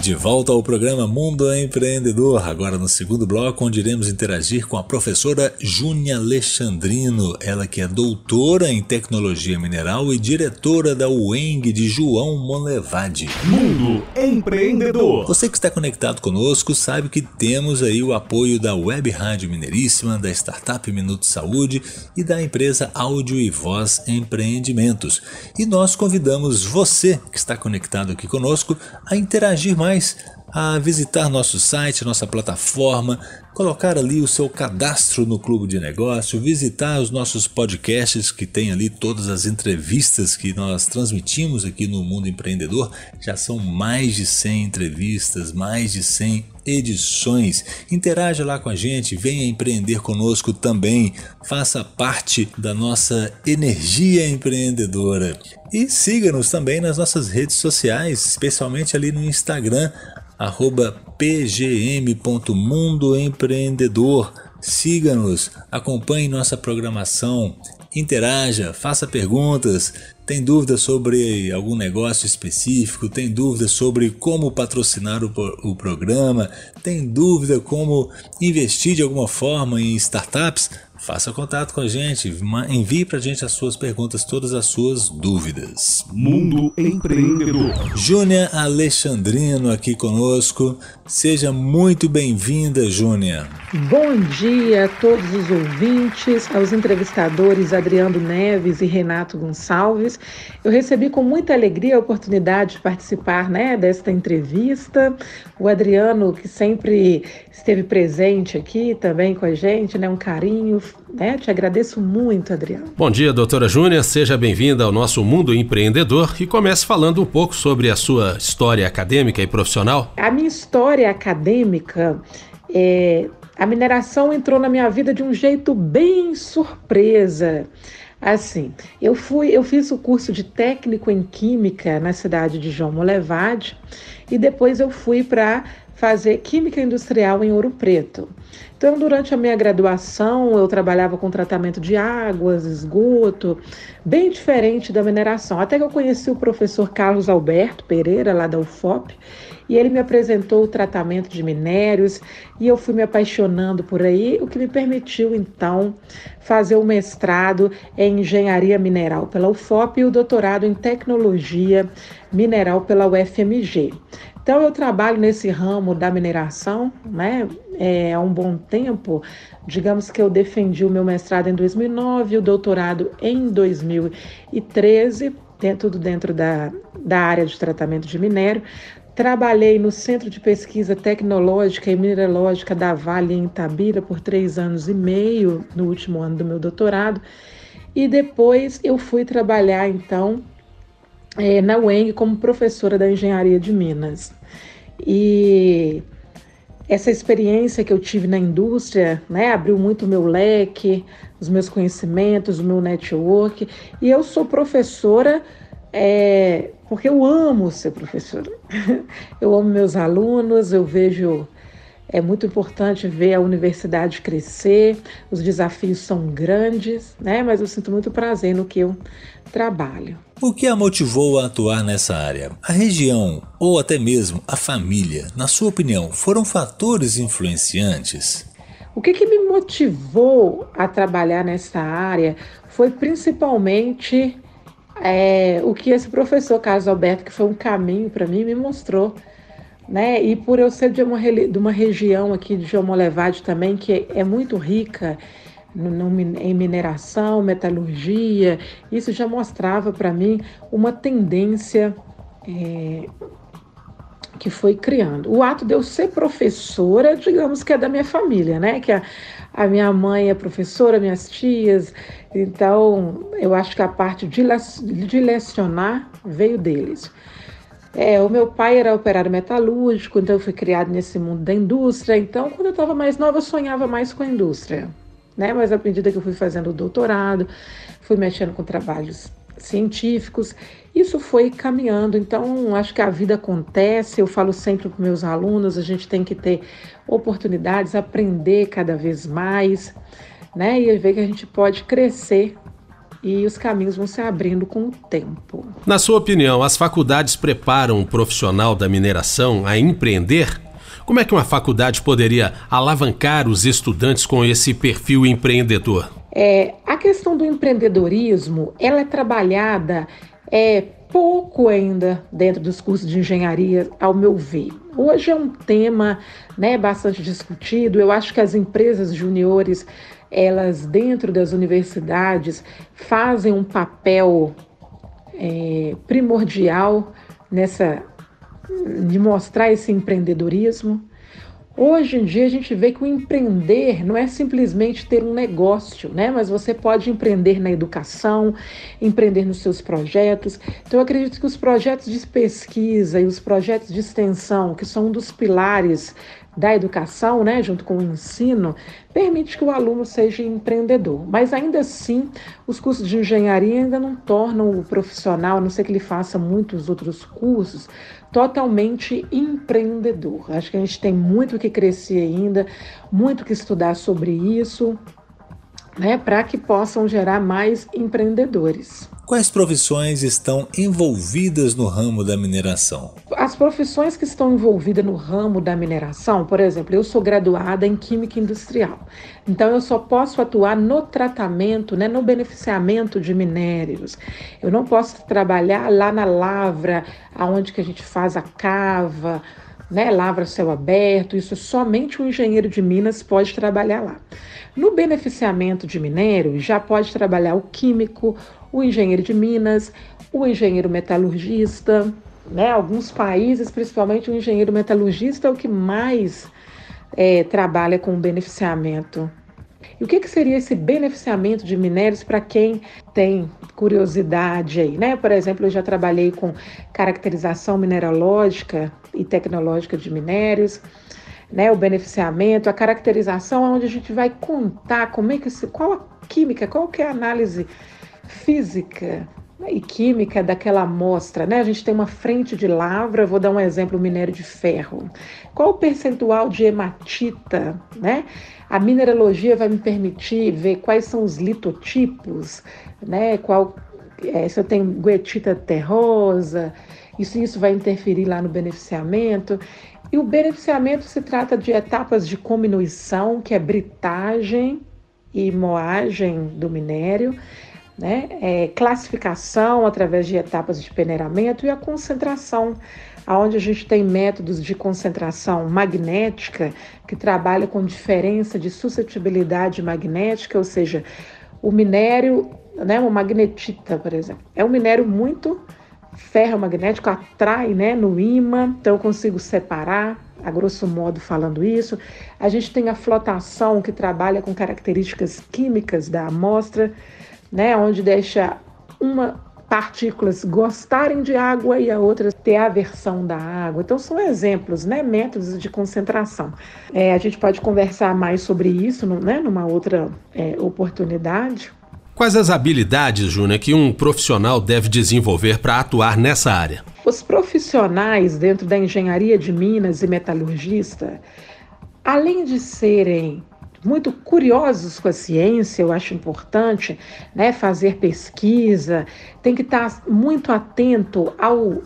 De volta ao programa Mundo Empreendedor, agora no segundo bloco, onde iremos interagir com a professora Júnia Alexandrino, ela que é doutora em tecnologia mineral e diretora da UENG de João Monlevade. Mundo Empreendedor. Você que está conectado conosco sabe que temos aí o apoio da Web Rádio Mineiríssima, da startup Minuto Saúde e da empresa Áudio e Voz Empreendimentos. E nós convidamos você que está conectado aqui conosco a interagir mais mais a visitar nosso site, nossa plataforma, colocar ali o seu cadastro no Clube de Negócio, visitar os nossos podcasts que tem ali todas as entrevistas que nós transmitimos aqui no Mundo Empreendedor. Já são mais de 100 entrevistas, mais de 100 edições. Interaja lá com a gente, venha empreender conosco também. Faça parte da nossa energia empreendedora. E siga-nos também nas nossas redes sociais, especialmente ali no Instagram, pgm.mundoempreendedor. Siga-nos, acompanhe nossa programação, interaja, faça perguntas. Tem dúvidas sobre algum negócio específico? Tem dúvidas sobre como patrocinar o, o programa? Tem dúvida como investir de alguma forma em startups? Faça contato com a gente, envie para a gente as suas perguntas, todas as suas dúvidas. Mundo Empreendedor. Júnia Alexandrino aqui conosco. Seja muito bem-vinda, Júnia. Bom dia a todos os ouvintes, aos entrevistadores Adriano Neves e Renato Gonçalves. Eu recebi com muita alegria a oportunidade de participar né, desta entrevista. O Adriano, que sempre esteve presente aqui também com a gente, né, um carinho né? Te agradeço muito, Adriano. Bom dia, doutora Júnia. Seja bem-vinda ao nosso Mundo Empreendedor e comece falando um pouco sobre a sua história acadêmica e profissional. A minha história acadêmica é, a mineração entrou na minha vida de um jeito bem surpresa. Assim, eu fui, eu fiz o curso de técnico em química na cidade de João Molevade e depois eu fui para fazer química industrial em Ouro Preto. Então, durante a minha graduação, eu trabalhava com tratamento de águas, esgoto, bem diferente da mineração. Até que eu conheci o professor Carlos Alberto Pereira, lá da UFOP, e ele me apresentou o tratamento de minérios e eu fui me apaixonando por aí, o que me permitiu então fazer o mestrado em engenharia mineral pela UFOP e o doutorado em tecnologia mineral pela UFMG. Então eu trabalho nesse ramo da mineração, né? É, há um bom tempo. Digamos que eu defendi o meu mestrado em 2009, o doutorado em 2013, tudo dentro da, da área de tratamento de minério. Trabalhei no Centro de Pesquisa Tecnológica e Mineralógica da Vale em Itabira por três anos e meio no último ano do meu doutorado. E depois eu fui trabalhar então é, na UENG como professora da Engenharia de Minas. E essa experiência que eu tive na indústria né, abriu muito o meu leque, os meus conhecimentos, o meu network. E eu sou professora é, porque eu amo ser professora. Eu amo meus alunos, eu vejo é muito importante ver a universidade crescer, os desafios são grandes, né? Mas eu sinto muito prazer no que eu trabalho. O que a motivou a atuar nessa área? A região ou até mesmo a família, na sua opinião, foram fatores influenciantes? O que, que me motivou a trabalhar nessa área foi principalmente é, o que esse professor Carlos Alberto, que foi um caminho para mim, me mostrou né? E por eu ser de uma, de uma região aqui de Jomolevade também, que é muito rica no, no, em mineração, metalurgia, isso já mostrava para mim uma tendência é, que foi criando. O ato de eu ser professora, digamos que é da minha família, né? Que a, a minha mãe é professora, minhas tias, então eu acho que a parte de, de lecionar veio deles. É, o meu pai era operário metalúrgico, então eu fui criado nesse mundo da indústria. Então, quando eu estava mais nova, eu sonhava mais com a indústria. Né? Mas à medida que eu fui fazendo o doutorado, fui mexendo com trabalhos científicos, isso foi caminhando. Então, acho que a vida acontece. Eu falo sempre para meus alunos: a gente tem que ter oportunidades, aprender cada vez mais. né? E ver que a gente pode crescer e os caminhos vão se abrindo com o tempo. Na sua opinião, as faculdades preparam o profissional da mineração a empreender? Como é que uma faculdade poderia alavancar os estudantes com esse perfil empreendedor? É, a questão do empreendedorismo, ela é trabalhada é, pouco ainda dentro dos cursos de engenharia, ao meu ver. Hoje é um tema né, bastante discutido. Eu acho que as empresas juniores elas dentro das universidades fazem um papel é, primordial nessa de mostrar esse empreendedorismo. Hoje em dia a gente vê que o empreender não é simplesmente ter um negócio, né? Mas você pode empreender na educação, empreender nos seus projetos. Então eu acredito que os projetos de pesquisa e os projetos de extensão, que são um dos pilares da educação, né, junto com o ensino, permite que o aluno seja empreendedor. Mas ainda assim, os cursos de engenharia ainda não tornam o profissional, a não ser que ele faça muitos outros cursos, totalmente empreendedor. Acho que a gente tem muito que crescer ainda, muito que estudar sobre isso, né, para que possam gerar mais empreendedores. Quais profissões estão envolvidas no ramo da mineração? As profissões que estão envolvidas no ramo da mineração, por exemplo, eu sou graduada em Química Industrial, então eu só posso atuar no tratamento, né, no beneficiamento de minérios. Eu não posso trabalhar lá na lavra, aonde que a gente faz a cava, né, lavra céu aberto, isso somente o engenheiro de Minas pode trabalhar lá. No beneficiamento de minério, já pode trabalhar o químico, o engenheiro de minas, o engenheiro metalurgista, né? Alguns países, principalmente o engenheiro metalurgista, é o que mais é, trabalha com beneficiamento. E o que, que seria esse beneficiamento de minérios para quem tem curiosidade aí, né? Por exemplo, eu já trabalhei com caracterização mineralógica e tecnológica de minérios, né? O beneficiamento, a caracterização, onde a gente vai contar como é que qual a química, qual que é a análise física e química daquela amostra, né? A gente tem uma frente de lavra, vou dar um exemplo, minério de ferro. Qual o percentual de hematita, né? A mineralogia vai me permitir ver quais são os litotipos, né? Qual é, se eu tenho goetita terrosa, isso isso vai interferir lá no beneficiamento. E o beneficiamento se trata de etapas de cominuição, que é britagem e moagem do minério né? É, classificação através de etapas de peneiramento e a concentração, onde a gente tem métodos de concentração magnética que trabalha com diferença de suscetibilidade magnética, ou seja, o minério, né, uma magnetita, por exemplo, é um minério muito ferromagnético, atrai né, no ímã, então eu consigo separar, a grosso modo falando isso. A gente tem a flotação que trabalha com características químicas da amostra né, onde deixa uma partículas gostarem de água e a outra ter aversão da água. Então são exemplos, né, métodos de concentração. É, a gente pode conversar mais sobre isso, né, numa outra é, oportunidade. Quais as habilidades, Júnior, que um profissional deve desenvolver para atuar nessa área? Os profissionais dentro da engenharia de minas e metalurgista, além de serem muito curiosos com a ciência, eu acho importante, né, fazer pesquisa, tem que estar muito atento ao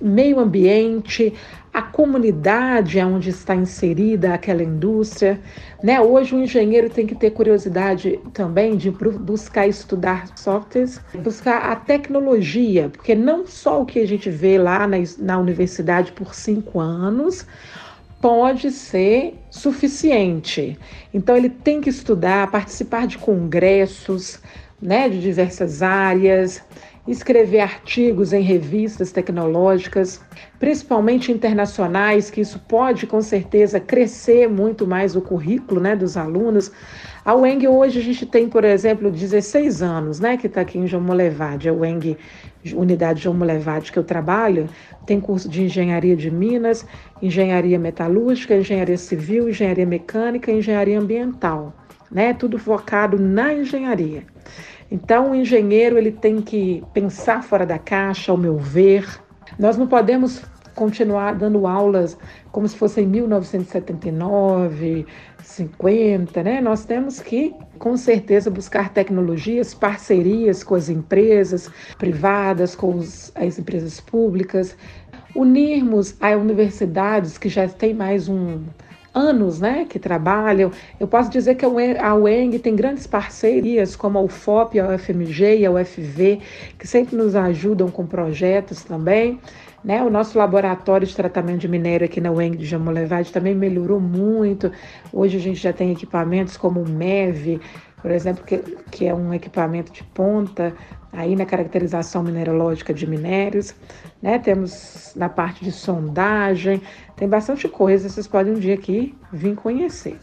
meio ambiente, à comunidade onde está inserida aquela indústria. Né? Hoje o engenheiro tem que ter curiosidade também de buscar estudar softwares, buscar a tecnologia, porque não só o que a gente vê lá na, na universidade por cinco anos, pode ser suficiente. Então ele tem que estudar, participar de congressos, né, de diversas áreas, escrever artigos em revistas tecnológicas, principalmente internacionais, que isso pode com certeza crescer muito mais o currículo, né, dos alunos. A UENG hoje a gente tem, por exemplo, 16 anos, né, que está aqui em João Molevade, a UENG unidade João Molevade que eu trabalho, tem curso de engenharia de minas, engenharia metalúrgica, engenharia civil, engenharia mecânica engenharia ambiental, né? Tudo focado na engenharia. Então, o engenheiro ele tem que pensar fora da caixa, ao meu ver. Nós não podemos continuar dando aulas como se fosse em 1979, 50, né? Nós temos que, com certeza, buscar tecnologias, parcerias com as empresas privadas, com os, as empresas públicas, unirmos as universidades que já têm mais um anos né, que trabalham. Eu posso dizer que a UENG tem grandes parcerias, como a UFOP, a UFMG e a UFV, que sempre nos ajudam com projetos também. Né? O nosso laboratório de tratamento de minério aqui na UENG de Jamolevade também melhorou muito. Hoje a gente já tem equipamentos como o MEV, por exemplo, que, que é um equipamento de ponta aí na caracterização mineralógica de minérios. Né? Temos na parte de sondagem, tem bastante coisa, vocês podem um dia aqui vir conhecer.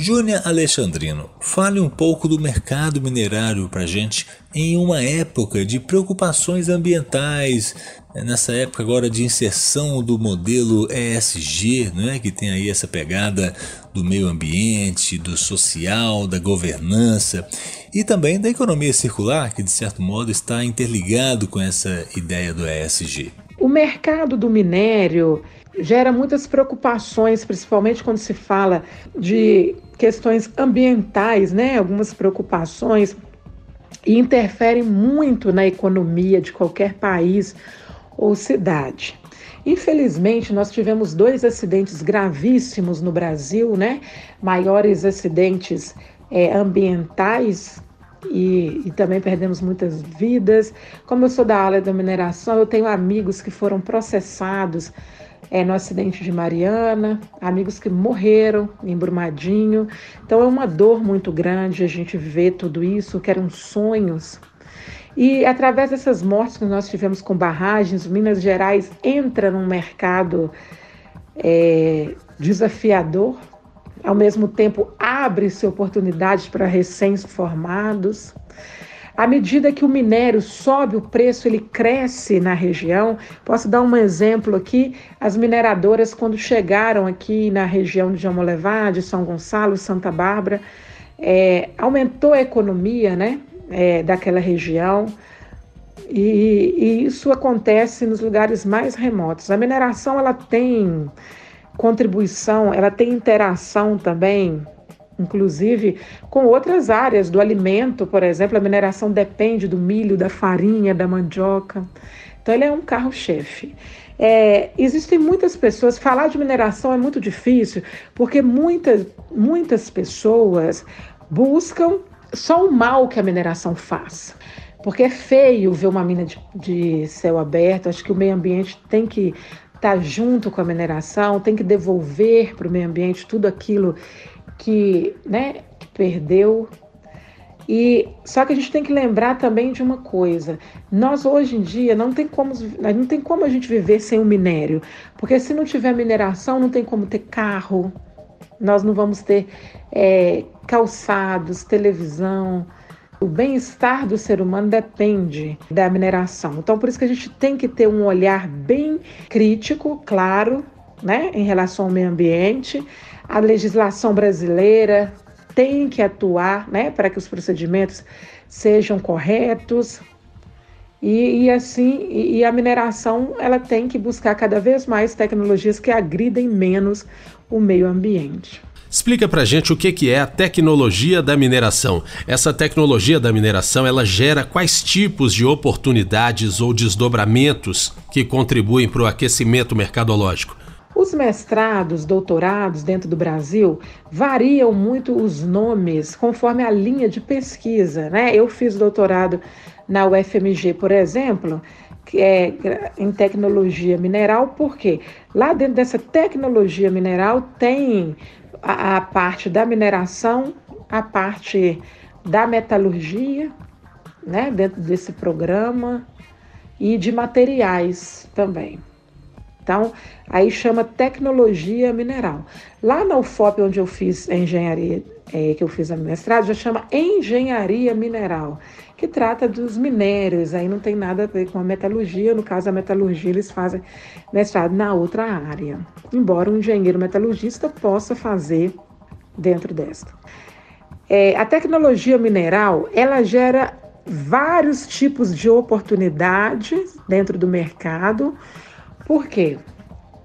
Júnia Alexandrino, fale um pouco do mercado minerário para gente em uma época de preocupações ambientais, é nessa época agora de inserção do modelo ESG, não é? que tem aí essa pegada do meio ambiente, do social, da governança e também da economia circular, que de certo modo está interligado com essa ideia do ESG. O mercado do minério gera muitas preocupações, principalmente quando se fala de questões ambientais, né? Algumas preocupações e interferem muito na economia de qualquer país ou cidade. Infelizmente, nós tivemos dois acidentes gravíssimos no Brasil, né? Maiores acidentes é, ambientais e, e, também perdemos muitas vidas. Como eu sou da área da mineração, eu tenho amigos que foram processados é, no acidente de Mariana, amigos que morreram em Brumadinho. Então é uma dor muito grande a gente ver tudo isso, que eram sonhos. E através dessas mortes que nós tivemos com barragens, Minas Gerais entra num mercado é, desafiador, ao mesmo tempo abre-se oportunidades para recém-formados. À medida que o minério sobe o preço, ele cresce na região. Posso dar um exemplo aqui: as mineradoras, quando chegaram aqui na região de Jamolevá, de São Gonçalo, Santa Bárbara, é, aumentou a economia né, é, daquela região. E, e, isso acontece nos lugares mais remotos. A mineração ela tem contribuição, ela tem interação também inclusive com outras áreas do alimento, por exemplo, a mineração depende do milho, da farinha, da mandioca. Então, ele é um carro-chefe. É, existem muitas pessoas, falar de mineração é muito difícil, porque muitas, muitas pessoas buscam só o mal que a mineração faz. Porque é feio ver uma mina de, de céu aberto, acho que o meio ambiente tem que estar tá junto com a mineração, tem que devolver para o meio ambiente tudo aquilo que, né, que perdeu. E só que a gente tem que lembrar também de uma coisa: nós hoje em dia não tem como não tem como a gente viver sem o minério, porque se não tiver mineração não tem como ter carro, nós não vamos ter é, calçados, televisão. O bem-estar do ser humano depende da mineração. Então, por isso que a gente tem que ter um olhar bem crítico, claro, né, em relação ao meio ambiente, a legislação brasileira tem que atuar né, para que os procedimentos sejam corretos. E, e assim, e, e a mineração ela tem que buscar cada vez mais tecnologias que agridem menos o meio ambiente. Explica pra gente o que, que é a tecnologia da mineração. Essa tecnologia da mineração, ela gera quais tipos de oportunidades ou desdobramentos que contribuem para o aquecimento mercadológico? Os mestrados, doutorados dentro do Brasil variam muito os nomes conforme a linha de pesquisa, né? Eu fiz doutorado na UFMG, por exemplo, que é em tecnologia mineral, porque lá dentro dessa tecnologia mineral tem a, parte da mineração, a parte da metalurgia, né, dentro desse programa, e de materiais também. Então, aí chama tecnologia mineral. Lá na UFOP, onde eu fiz a engenharia, é, que eu fiz a mestrado, já chama engenharia mineral, que trata dos minérios, aí não tem nada a ver com a metalurgia, no caso a metalurgia eles fazem mestrado na outra área, embora um engenheiro metalurgista possa fazer dentro desta. É, a tecnologia mineral, ela gera vários tipos de oportunidades dentro do mercado, por quê?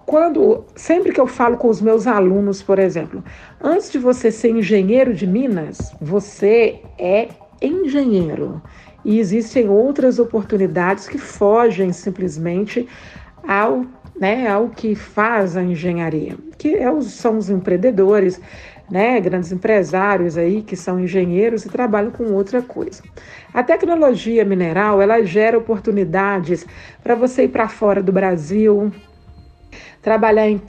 quando sempre que eu falo com os meus alunos, por exemplo, antes de você ser engenheiro de Minas, você é engenheiro. E existem outras oportunidades que fogem simplesmente ao, né, ao que faz a engenharia, que é os, são os empreendedores, né, grandes empresários aí que são engenheiros e trabalham com outra coisa. A tecnologia mineral, ela gera oportunidades para você ir para fora do Brasil, trabalhar em,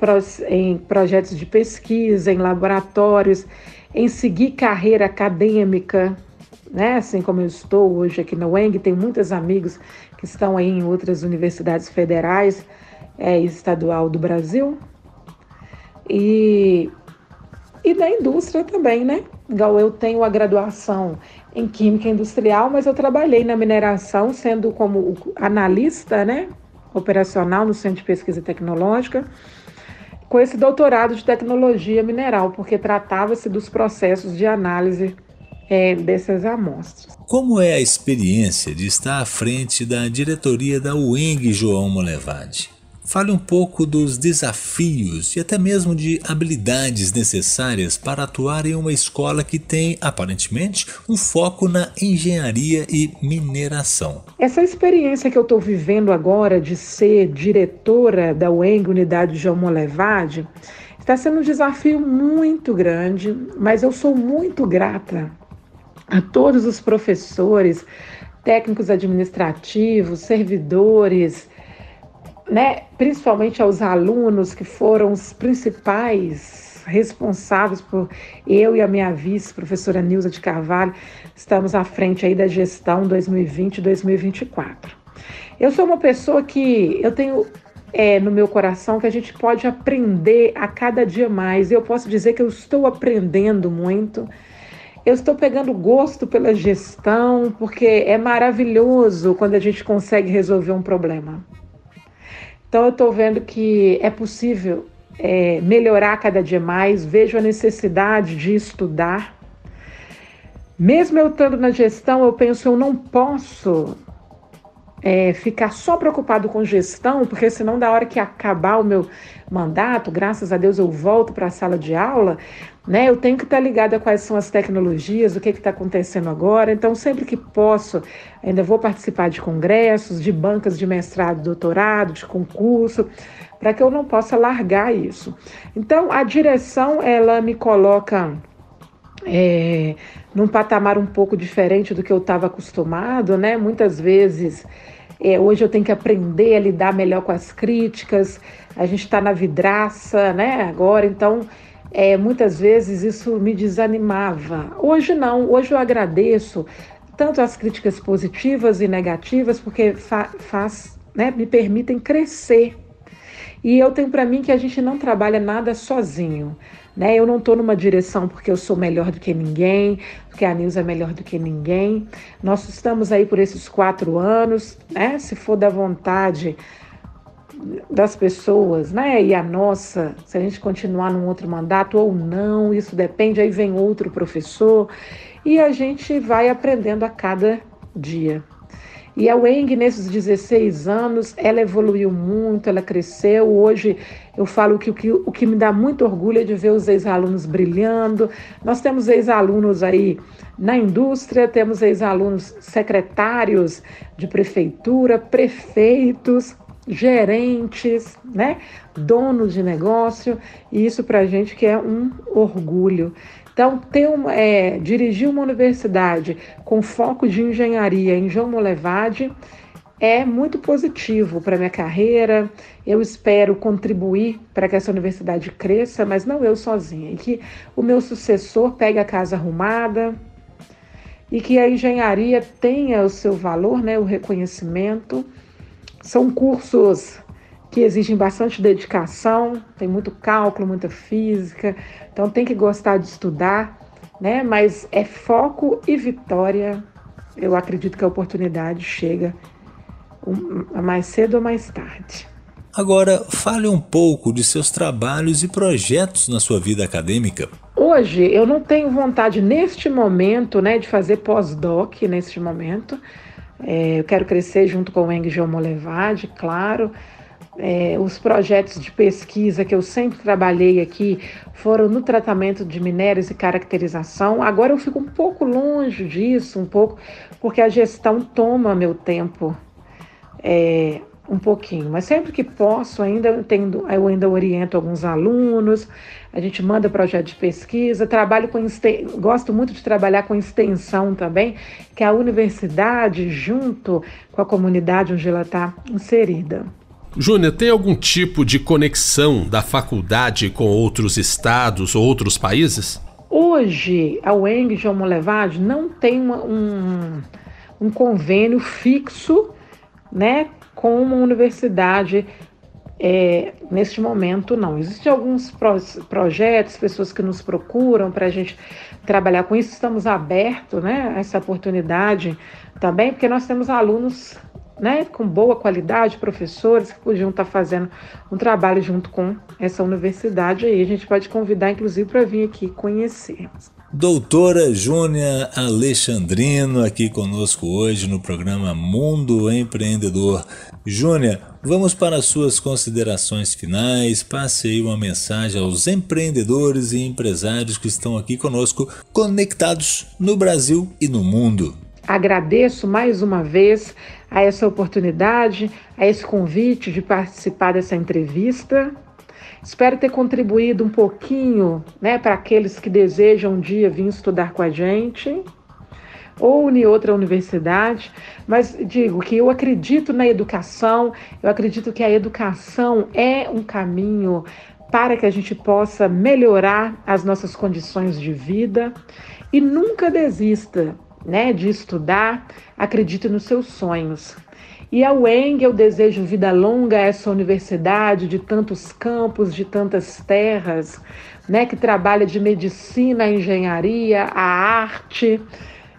em projetos de pesquisa, em laboratórios, em seguir carreira acadêmica, né? Assim como eu estou hoje aqui na UENG, tenho muitos amigos que estão aí em outras universidades federais é, e estadual do Brasil. E, e da indústria também, né? Igual eu tenho a graduação em Química Industrial, mas eu trabalhei na mineração sendo como analista, né? operacional no Centro de Pesquisa Tecnológica, com esse doutorado de tecnologia mineral, porque tratava-se dos processos de análise é, dessas amostras. Como é a experiência de estar à frente da diretoria da UENG João Molevade? Fale um pouco dos desafios e até mesmo de habilidades necessárias para atuar em uma escola que tem, aparentemente, um foco na engenharia e mineração. Essa experiência que eu estou vivendo agora de ser diretora da UENG, Unidade João Molevade, está sendo um desafio muito grande, mas eu sou muito grata a todos os professores, técnicos administrativos, servidores, né, principalmente aos alunos que foram os principais responsáveis por eu e a minha vice, professora Nilza de Carvalho, estamos à frente aí da gestão 2020-2024. Eu sou uma pessoa que eu tenho é, no meu coração que a gente pode aprender a cada dia mais. Eu posso dizer que eu estou aprendendo muito. Eu estou pegando gosto pela gestão, porque é maravilhoso quando a gente consegue resolver um problema. Então, eu estou vendo que é possível é, melhorar cada dia mais, vejo a necessidade de estudar. Mesmo eu estando na gestão, eu penso, eu não posso é, ficar só preocupado com gestão, porque senão, da hora que acabar o meu mandato, graças a Deus eu volto para a sala de aula, né? Eu tenho que estar ligada a quais são as tecnologias, o que está acontecendo agora. Então, sempre que posso, ainda vou participar de congressos, de bancas de mestrado, doutorado, de concurso, para que eu não possa largar isso. Então, a direção ela me coloca é, num patamar um pouco diferente do que eu estava acostumado, né? Muitas vezes é, hoje eu tenho que aprender a lidar melhor com as críticas. A gente está na vidraça, né? Agora, então é, muitas vezes isso me desanimava. Hoje não, hoje eu agradeço tanto as críticas positivas e negativas, porque fa faz, né, me permitem crescer. E eu tenho para mim que a gente não trabalha nada sozinho. Né? Eu não estou numa direção porque eu sou melhor do que ninguém, porque a Nilza é melhor do que ninguém. Nós estamos aí por esses quatro anos, né? Se for da vontade das pessoas, né? E a nossa, se a gente continuar num outro mandato ou não, isso depende, aí vem outro professor e a gente vai aprendendo a cada dia. E a Weng, nesses 16 anos, ela evoluiu muito, ela cresceu. Hoje eu falo que o que, o que me dá muito orgulho é de ver os ex-alunos brilhando. Nós temos ex-alunos aí na indústria, temos ex-alunos secretários de prefeitura, prefeitos, gerentes, né, donos de negócio, e isso para a gente que é um orgulho. Então, ter um, é, dirigir uma universidade com foco de engenharia em João Molevade é muito positivo para minha carreira. Eu espero contribuir para que essa universidade cresça, mas não eu sozinha, e que o meu sucessor pegue a casa arrumada e que a engenharia tenha o seu valor, né, o reconhecimento são cursos que exigem bastante dedicação, tem muito cálculo, muita física, então tem que gostar de estudar, né? Mas é foco e vitória. Eu acredito que a oportunidade chega mais cedo ou mais tarde. Agora, fale um pouco de seus trabalhos e projetos na sua vida acadêmica. Hoje, eu não tenho vontade neste momento, né, de fazer pós-doc neste momento, é, eu quero crescer junto com o Eng Geomolevade, claro, é, os projetos de pesquisa que eu sempre trabalhei aqui foram no tratamento de minérios e caracterização. Agora eu fico um pouco longe disso, um pouco, porque a gestão toma meu tempo é, um pouquinho. Mas sempre que posso, ainda tendo, eu ainda oriento alguns alunos, a gente manda projeto de pesquisa, trabalho com gosto muito de trabalhar com extensão também, que é a universidade junto com a comunidade onde ela está inserida. Júnior, tem algum tipo de conexão da faculdade com outros estados ou outros países? Hoje, a UENG João Molevade não tem uma, um, um convênio fixo né, com uma universidade é, neste momento não. Existem alguns pro, projetos, pessoas que nos procuram para a gente trabalhar com isso. Estamos abertos né, a essa oportunidade também, porque nós temos alunos né, com boa qualidade, professores que podiam estar fazendo um trabalho junto com essa universidade aí. A gente pode convidar, inclusive, para vir aqui conhecer. Doutora Júnia Alexandrino aqui conosco hoje no programa Mundo Empreendedor. Júnia, vamos para as suas considerações finais. Passe aí uma mensagem aos empreendedores e empresários que estão aqui conosco, conectados no Brasil e no mundo. Agradeço mais uma vez a essa oportunidade, a esse convite de participar dessa entrevista. Espero ter contribuído um pouquinho né, para aqueles que desejam um dia vir estudar com a gente ou em outra universidade, mas digo que eu acredito na educação, eu acredito que a educação é um caminho para que a gente possa melhorar as nossas condições de vida e nunca desista né, de estudar, acredite nos seus sonhos. E a UENG eu desejo vida longa a essa universidade de tantos campos, de tantas terras, né, que trabalha de medicina, a engenharia, a arte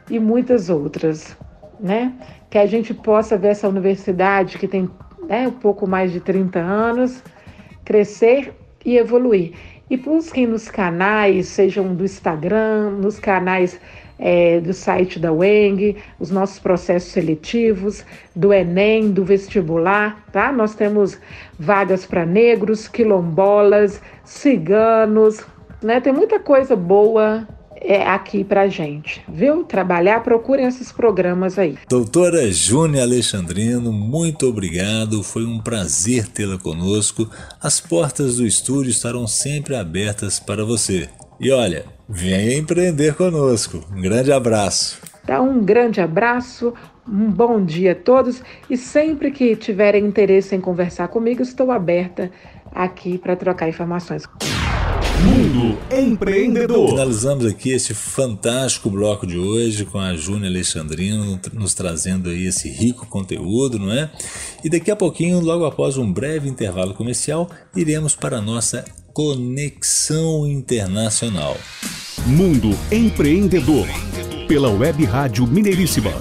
e muitas outras, né? Que a gente possa ver essa universidade que tem né, um pouco mais de 30 anos crescer e evoluir. E busquem nos canais, sejam do Instagram, nos canais é, do site da UENG, os nossos processos seletivos, do Enem, do vestibular, tá? Nós temos vagas para negros, quilombolas, ciganos, né? Tem muita coisa boa é, aqui pra gente, viu? Trabalhar, procurem esses programas aí. Doutora Júnia Alexandrino, muito obrigado. Foi um prazer tê-la conosco. As portas do estúdio estarão sempre abertas para você. E olha, venha empreender conosco. Um grande abraço. Dá um grande abraço, um bom dia a todos e sempre que tiverem interesse em conversar comigo, estou aberta aqui para trocar informações. Mundo Empreendedor. Finalizamos aqui esse fantástico bloco de hoje com a Júnia Alexandrino nos trazendo aí esse rico conteúdo, não é? E daqui a pouquinho, logo após um breve intervalo comercial, iremos para a nossa Conexão Internacional. Mundo Empreendedor. Pela Web Rádio Mineiríssima